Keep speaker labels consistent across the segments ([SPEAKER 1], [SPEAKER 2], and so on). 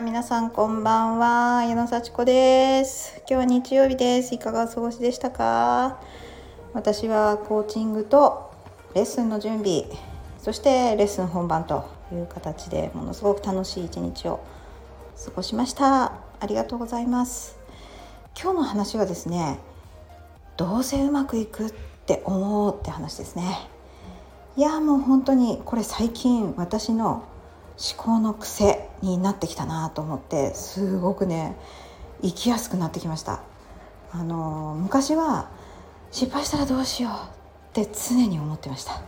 [SPEAKER 1] 皆さんこんばんは。矢野幸子です。今日は日曜日です。いかがお過ごしでしたか？私はコーチングとレッスンの準備そしてレッスン本番という形でものすごく楽しい一日を過ごしました。ありがとうございます。今日の話はですねどうせうまくいくって思うって話ですね。いやもう本当にこれ最近私の思考の癖になってきたなと思ってすごくね生きやすくなってきましたあの昔は失敗したらどうしようって常に思ってました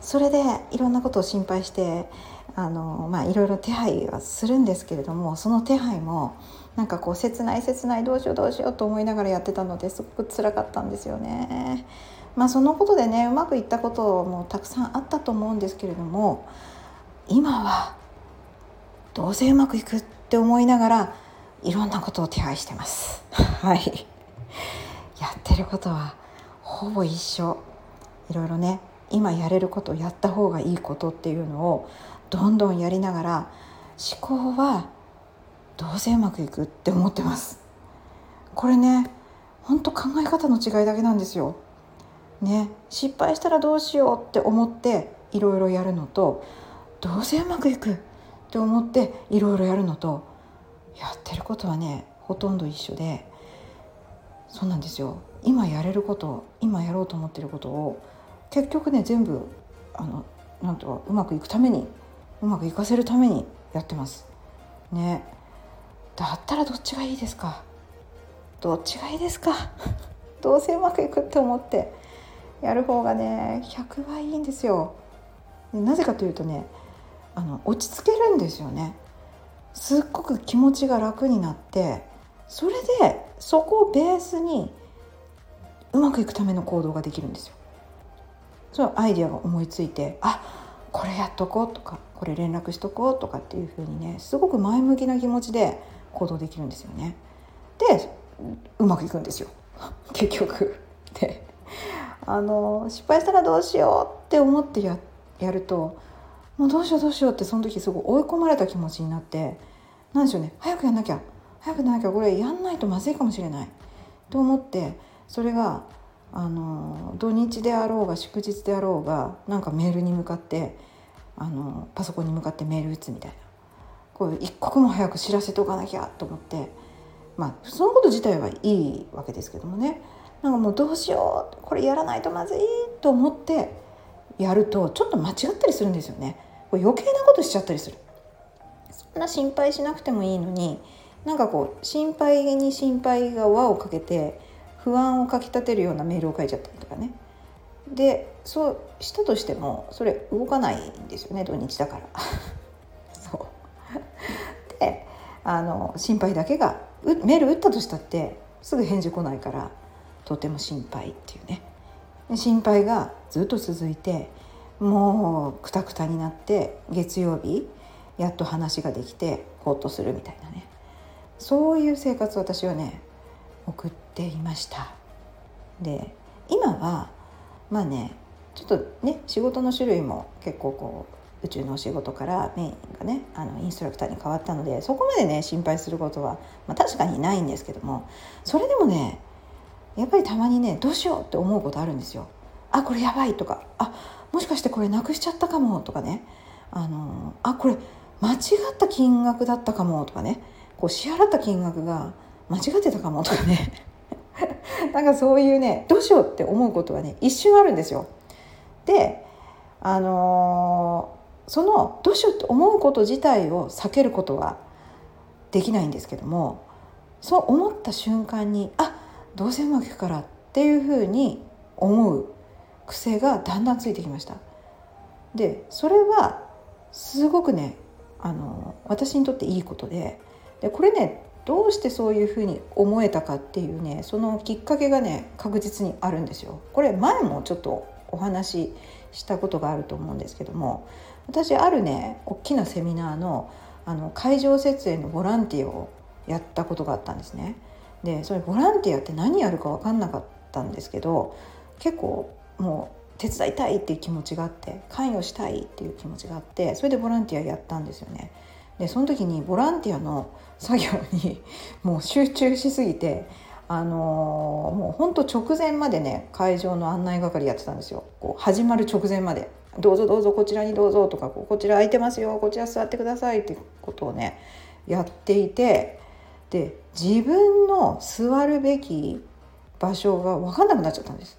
[SPEAKER 1] それでいろんなことを心配してあのまあいろいろ手配はするんですけれどもその手配もなんかこう切ない切ないどうしようどうしようと思いながらやってたのですごく辛かったんですよね。まあそのことでねうまくいったこともたくさんあったと思うんですけれども今はどうせうまくいくって思いながらいろんなことを手配してます。はい。やってることはほぼ一緒。いろいろね今やれることやった方がいいことっていうのをどんどんやりながら思考はどうせうまくいくって思ってます。これねほんと考え方の違いだけなんですよ。ね失敗したらどうしようって思っていろいろやるのとどうせうまくいくって思っていろいろやるのとやってることはねほとんど一緒でそうなんですよ。今やれること今やろうと思ってることを結局ね全部あのなんとうまくいくためにうまくいかせるためにやってます。ね。だったらどっちがいいですか？どっちがいいですか？どうせうまくいくって思ってやる方がね100倍いいんですよ。なぜかというとねあの落ち着けるんですよねすっごく気持ちが楽になってそれでそこをベースにうまくいくための行動ができるんですよそアイデアが思いついてあこれやっとこうとかこれ連絡しとこうとかっていうふうにねすごく前向きな気持ちで行動できるんですよね。でうまくいくんですよ 結局。であの失敗したらどうしようって思ってやるともうどうしようどうしようってその時すごい追い込まれた気持ちになってなんでしょうね。早くやんなきゃ。早くやんなきゃ。これやんないとまずいかもしれない。と思ってそれがあの土日であろうが祝日であろうがなんかメールに向かってあのパソコンに向かってメール打つみたいな。こう一刻も早く知らせておかなきゃと思って。まあそのこと自体はいいわけですけどもね。なんかもうどうしよう。これやらないとまずいと思ってやるとちょっと間違ったりするんですよね。余計なことしちゃったりする。そんな心配しなくてもいいのになんかこう心配に心配が輪をかけて不安をかきたてるようなメールを書いちゃったりとかね。でそうしたとしてもそれ動かないんですよね土日だから。そう。であの心配だけがメール打ったとしたってすぐ返事来ないからとても心配っていうね。心配がずっと続いてもうくたくたになって月曜日やっと話ができてほっとするみたいなねそういう生活を私はね送っていましたで今はまあねちょっとね仕事の種類も結構こう宇宙のお仕事からメインがねあのインストラクターに変わったのでそこまでね心配することは、まあ、確かにないんですけどもそれでもねやっぱりたまにねどうしようって思うことあるんですよ。あこれやばいとかあもしかしてこれなくしちゃったかもとかね。あのあこれ間違った金額だったかもとかね。こう支払った金額が間違ってたかもとかね。なんかそういうねどうしようって思うことはね一瞬あるんですよ。であのー、そのどうしようって思うこと自体を避けることはできないんですけどもそう思った瞬間にあどうせうまくいくからっていうふうに思う癖がだんだんついてきました。でそれはすごくねあの私にとっていいことででこれねどうしてそういうふうに思えたかっていうねそのきっかけがね確実にあるんですよ。これ前もちょっとお話ししたことがあると思うんですけども私あるね大きなセミナーのあの会場設営のボランティアをやったことがあったんですね。でそれボランティアって何やるか分かんなかったんですけど結構もう手伝いたいっていう気持ちがあって関与したいっていう気持ちがあってそれでボランティアやったんですよね。でその時にボランティアの作業に もう集中しすぎてあのー、もうほんと直前までね会場の案内係やってたんですよこう始まる直前まで「どうぞどうぞこちらにどうぞ」とかこ「こちら空いてますよこちら座ってください」ってことをねやっていてで自分の座るべき場所が分かんなくなっちゃったんです。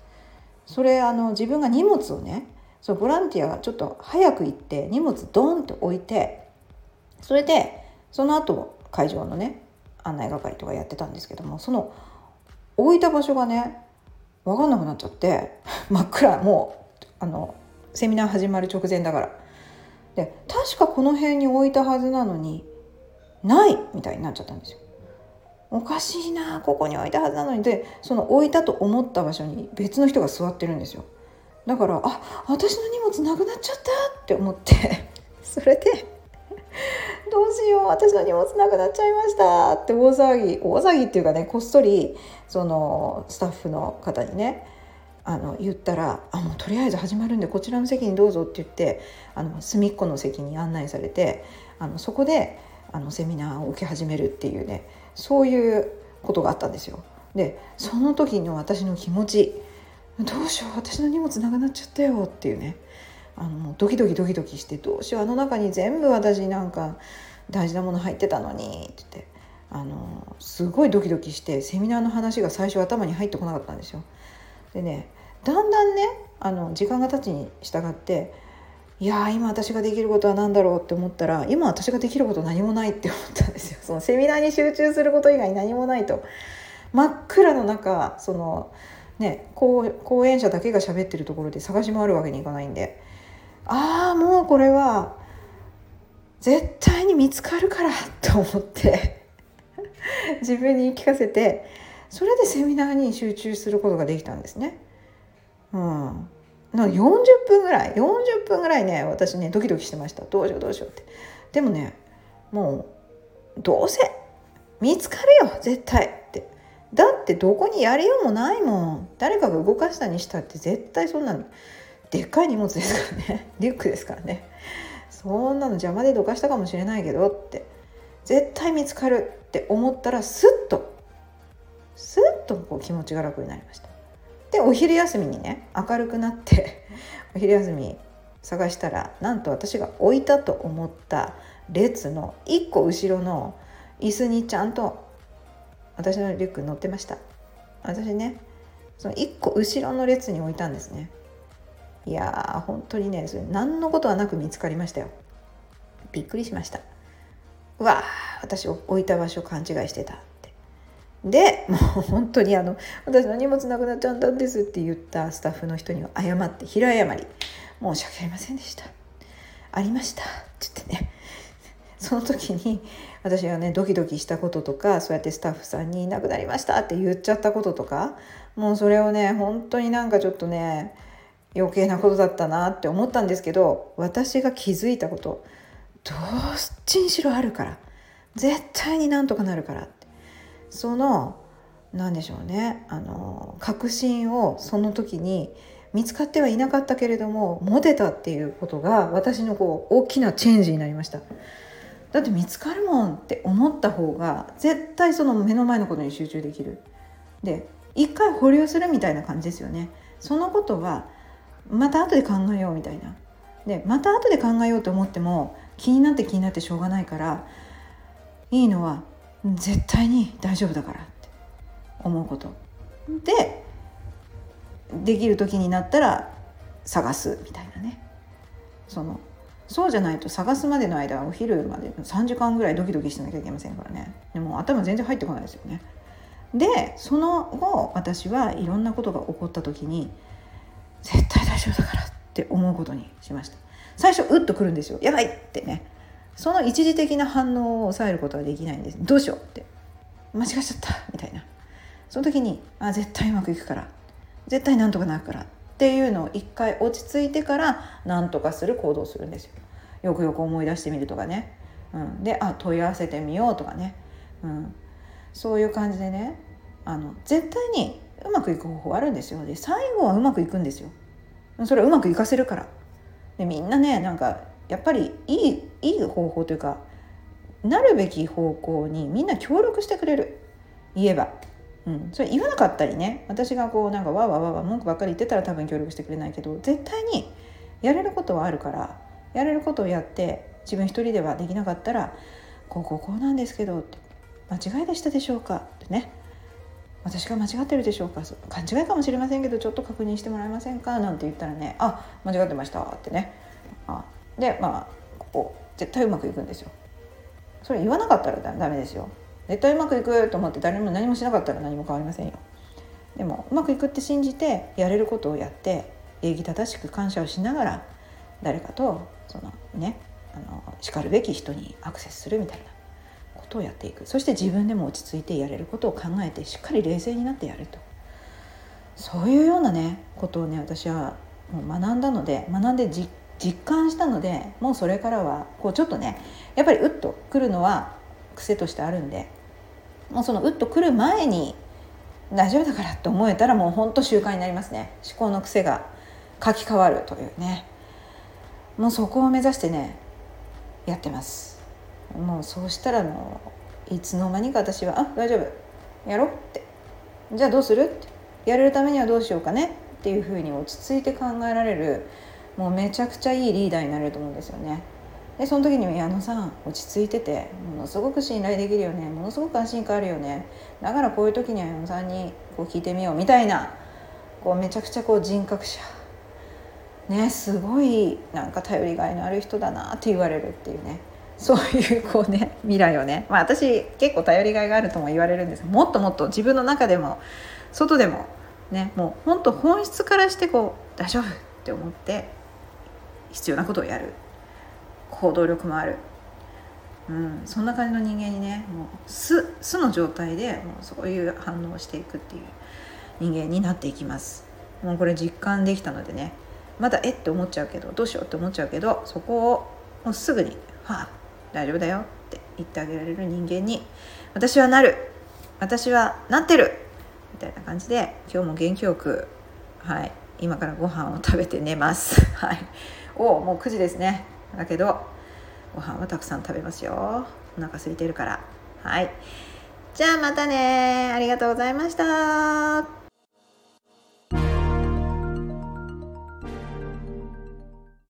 [SPEAKER 1] それあの自分が荷物をねそうボランティアがちょっと早く行って荷物ドンって置いてそれでその後会場のね案内係とかやってたんですけどもその置いた場所がね分かんなくなっちゃって 真っ暗もうあのセミナー始まる直前だからで確かこの辺に置いたはずなのにないみたいになっちゃったんですよ。おかしいなここに置いたはずなのに。でその置いたと思った場所に別の人が座ってるんですよ。だからあ私の荷物なくなっちゃったって思って。それでどうしよう私の荷物なくなっちゃいましたって大騒ぎ大騒ぎっていうかねこっそりそのスタッフの方にねあの言ったら「あもうとりあえず始まるんでこちらの席にどうぞ」って言ってあの隅っこの席に案内されてあのそこであのセミナーを受け始めるっていうねそういうことがあったんですよ。でその時の私の気持ちどうしよう私の荷物なくなっちゃったよっていうねあのドキドキドキドキしてどうしようあの中に全部私なんか大事なもの入ってたのにって言ってあのすごいドキドキしてセミナーの話が最初頭に入ってこなかったんですよ。でねだんだんねあの時間が経つに従っていや今私ができることは何だろうって思ったら今私ができること何もないって思ったんですよ。そのセミナーに集中すること以外何もないと真っ暗の中そのね講演者だけが喋ってるところで探し回るわけにいかないんでああもうこれは絶対に見つかるからと思って 自分に言い聞かせてそれでセミナーに集中することができたんですね。うん、な40分ぐらい40分ぐらいね私ねドキドキしてました。どうしようどうしようって。でもねもうどうせ見つかるよ絶対って。だってどこにやりようもないもん。誰かが動かしたにしたって絶対そんなのでっかい荷物ですからね。リュックですからね。そんなの邪魔でどかしたかもしれないけどって。絶対見つかるって思ったらスッとスッとこう気持ちが楽になりました。でお昼休みにね明るくなって お昼休み探したらなんと私が置いたと思った列の1個後ろの椅子にちゃんと私のリュック乗ってました。私ねその1個後ろの列に置いたんですね。いやー本当にねそれ何のことはなく見つかりましたよ。びっくりしました。うわー私置いた場所勘違いしてた。でもう本当にあの私の荷物なくなっちゃったんですって言ったスタッフの人には謝って平謝り。申し訳ありませんでした。ありました。って言ってね。その時に私がねドキドキしたこととかそうやってスタッフさんに「いなくなりました」って言っちゃったこととかもうそれをね本当になんかちょっとね余計なことだったなって思ったんですけど私が気づいたことどっちにしろあるから。絶対になんとかなるから。その何でしょうね。あの確信をその時に見つかってはいなかったけれども持てたっていうことが私のこう大きなチェンジになりました。だって見つかるもんって思った方が絶対その目の前のことに集中できる。で一回保留するみたいな感じですよね。そのことはまた後で考えようみたいな。でまた後で考えようと思っても気になって気になってしょうがないからいいのは絶対に大丈夫だからって思うこと。でできる時になったら探すみたいなね。そのそうじゃないと探すまでの間お昼まで3時間ぐらいドキドキしなきゃいけませんからね。でも頭全然入ってこないですよね。でその後私はいろんなことが起こった時に絶対大丈夫だからって思うことにしました。最初うっとくるんですよ。やばいってね。その一時的な反応を抑えることはできないんです。どうしようって。間違えちゃったみたいな。その時にあ絶対うまくいくから。絶対なんとかなるから。っていうのを一回落ち着いてから何とかする行動するんですよ。よくよく思い出してみるとかね、うん、であ問い合わせてみようとかね、うん、そういう感じでね。あの絶対にうまくいく方法あるんですよ。で最後はうまくいくんですよ。それうまくいかせるから。でみんなねなんかやっぱりいいいい方法というかなるべき方向にみんな協力してくれる。言えば、うん、それ言わなかったりね。私がこうなんかわわわわ文句ばっかり言ってたら多分協力してくれないけど絶対にやれることはあるからやれることをやって自分一人ではできなかったらこうこうこうなんですけどって間違いでしたでしょうか？ってね。私が間違ってるでしょうか？勘違いかもしれませんけどちょっと確認してもらえませんか？なんて言ったらねあ間違ってました。ってね。あでまあここ絶対うまくいくんですよ。それ言わなかったらダメですよ。絶対うまくいくと思って誰も何もしなかったら何も変わりませんよ。でもうまくいくって信じてやれることをやって礼儀正しく感謝をしながら誰かとそのねあのしかるべき人にアクセスするみたいなことをやっていく。そして自分でも落ち着いてやれることを考えてしっかり冷静になってやると。そういうようなねことをね私はもう学んだので学んで実実感したのでもうそれからはこうちょっとねやっぱりうっとくるのは癖としてあるんでもうそのうっとくる前に大丈夫だからって思えたらもうほんと習慣になりますね。思考の癖が書き換わるというね。もうそこを目指してねやってます。もうそうしたらもういつの間にか私は「あ大丈夫。やろ」って「じゃあどうする?」って。やれるためにはどうしようかね。っていうふうに落ち着いて考えられるもうめちゃくちゃいいリーダーになれると思うんですよね。でその時には矢野さん落ち着いててものすごく信頼できるよね。ものすごく安心感あるよね。だからこういう時には矢野さんにこう聞いてみようみたいなこうめちゃくちゃこう人格者。ねすごいなんか頼りがいのある人だなって言われるっていうね。そういうこうね未来をね。まあ私結構頼りがいがあるとも言われるんです。もっともっと自分の中でも外でもねもう本当本質からしてこう大丈夫って思って必要なことをやる。行動力もある、うん、そんな感じの人間にねもう素素の状態でもうそういう反応をしていくっていう人間になっていきます。もうこれ実感できたのでねまだえっ？て思っちゃうけどどうしよう？って思っちゃうけどそこをもうすぐに「はあ大丈夫だよ」って言ってあげられる人間に私はなる。私はなってる。みたいな感じで今日も元気よくはい今からご飯を食べて寝ます。はい。おもう9時ですね。だけどご飯はたくさん食べますよ。お腹空いてるから。はい。じゃあまたねありがとうございました。